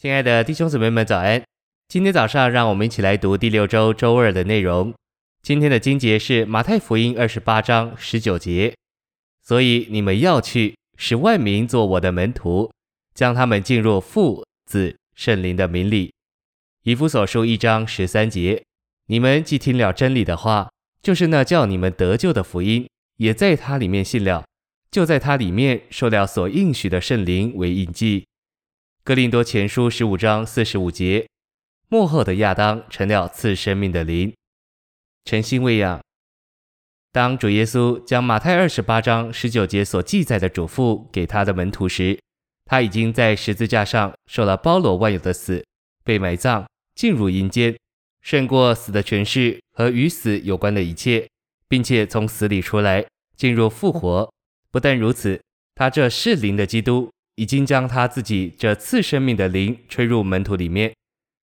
亲爱的弟兄姊妹们，早安！今天早上，让我们一起来读第六周周二的内容。今天的经节是马太福音二十八章十九节。所以你们要去，使万民做我的门徒，将他们进入父、子、圣灵的名里。以弗所书一章十三节。你们既听了真理的话，就是那叫你们得救的福音，也在它里面信了，就在它里面受了所应许的圣灵为印记。哥林多前书十五章四十五节，幕后的亚当成了赐生命的灵。晨星喂养。当主耶稣将马太二十八章十九节所记载的嘱咐给他的门徒时，他已经在十字架上受了包罗万有的死，被埋葬，进入阴间，胜过死的权势和与死有关的一切，并且从死里出来，进入复活。不但如此，他这是灵的基督。已经将他自己这赐生命的灵吹入门徒里面，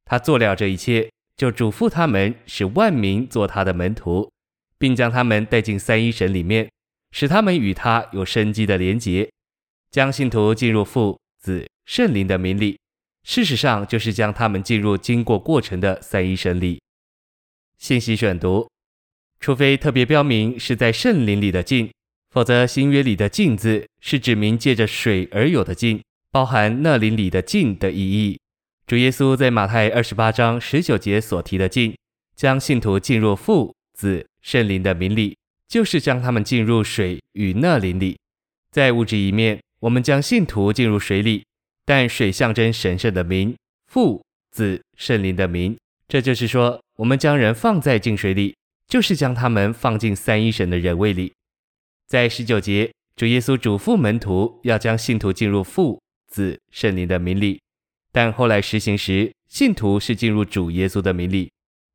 他做了这一切，就嘱咐他们使万民做他的门徒，并将他们带进三一神里面，使他们与他有生机的连结，将信徒进入父、子、圣灵的名里。事实上，就是将他们进入经过过程的三一神里。信息选读，除非特别标明是在圣灵里的进。否则，新约里的“进”字是指明借着水而有的进，包含那灵里的进的意义。主耶稣在马太二十八章十九节所提的进，将信徒进入父、子、圣灵的名里，就是将他们进入水与那灵里。在物质一面，我们将信徒进入水里，但水象征神圣的名，父、子、圣灵的名。这就是说，我们将人放在净水里，就是将他们放进三一神的人位里。在十九节，主耶稣嘱咐门徒要将信徒进入父、子、圣灵的名里，但后来实行时，信徒是进入主耶稣的名里。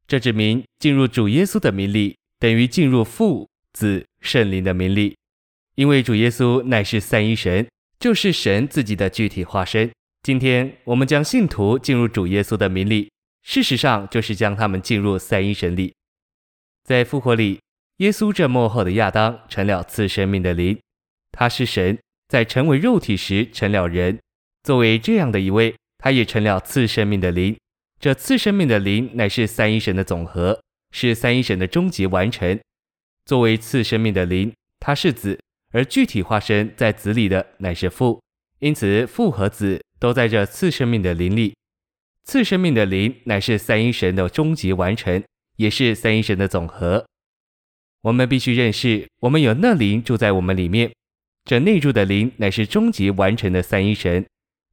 这指明进入主耶稣的名里，等于进入父、子、圣灵的名里，因为主耶稣乃是三一神，就是神自己的具体化身。今天我们将信徒进入主耶稣的名里，事实上就是将他们进入三一神里，在复活里。耶稣这末后的亚当成了赐生命的灵，他是神，在成为肉体时成了人。作为这样的一位，他也成了赐生命的灵。这赐生命的灵乃是三一神的总和，是三一神的终极完成。作为赐生命的灵，他是子，而具体化身在子里的乃是父。因此，父和子都在这赐生命的灵里。赐生命的灵乃是三一神的终极完成，也是三一神的总和。我们必须认识，我们有那灵住在我们里面。这内住的灵乃是终极完成的三一神，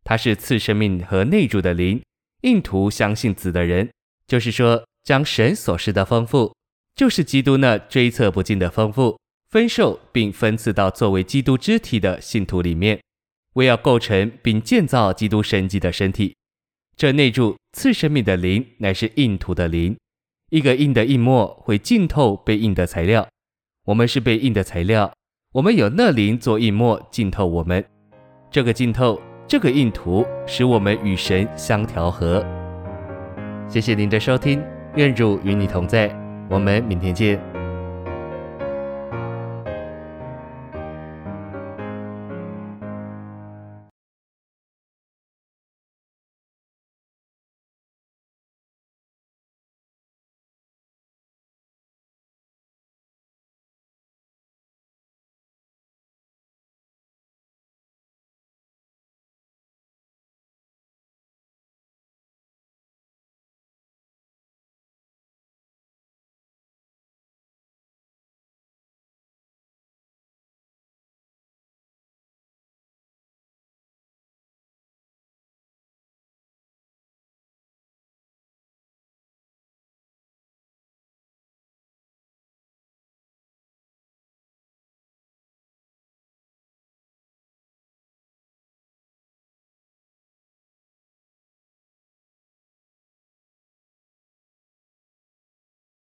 他是赐生命和内住的灵。印图相信子的人，就是说将神所示的丰富，就是基督那追测不尽的丰富，分授并分赐到作为基督肢体的信徒里面，为要构成并建造基督神迹的身体。这内住赐生命的灵乃是印图的灵。一个硬的硬墨会浸透被印的材料，我们是被印的材料，我们有那灵做硬墨浸透我们。这个浸透，这个印图使我们与神相调和。谢谢您的收听，愿主与你同在，我们明天见。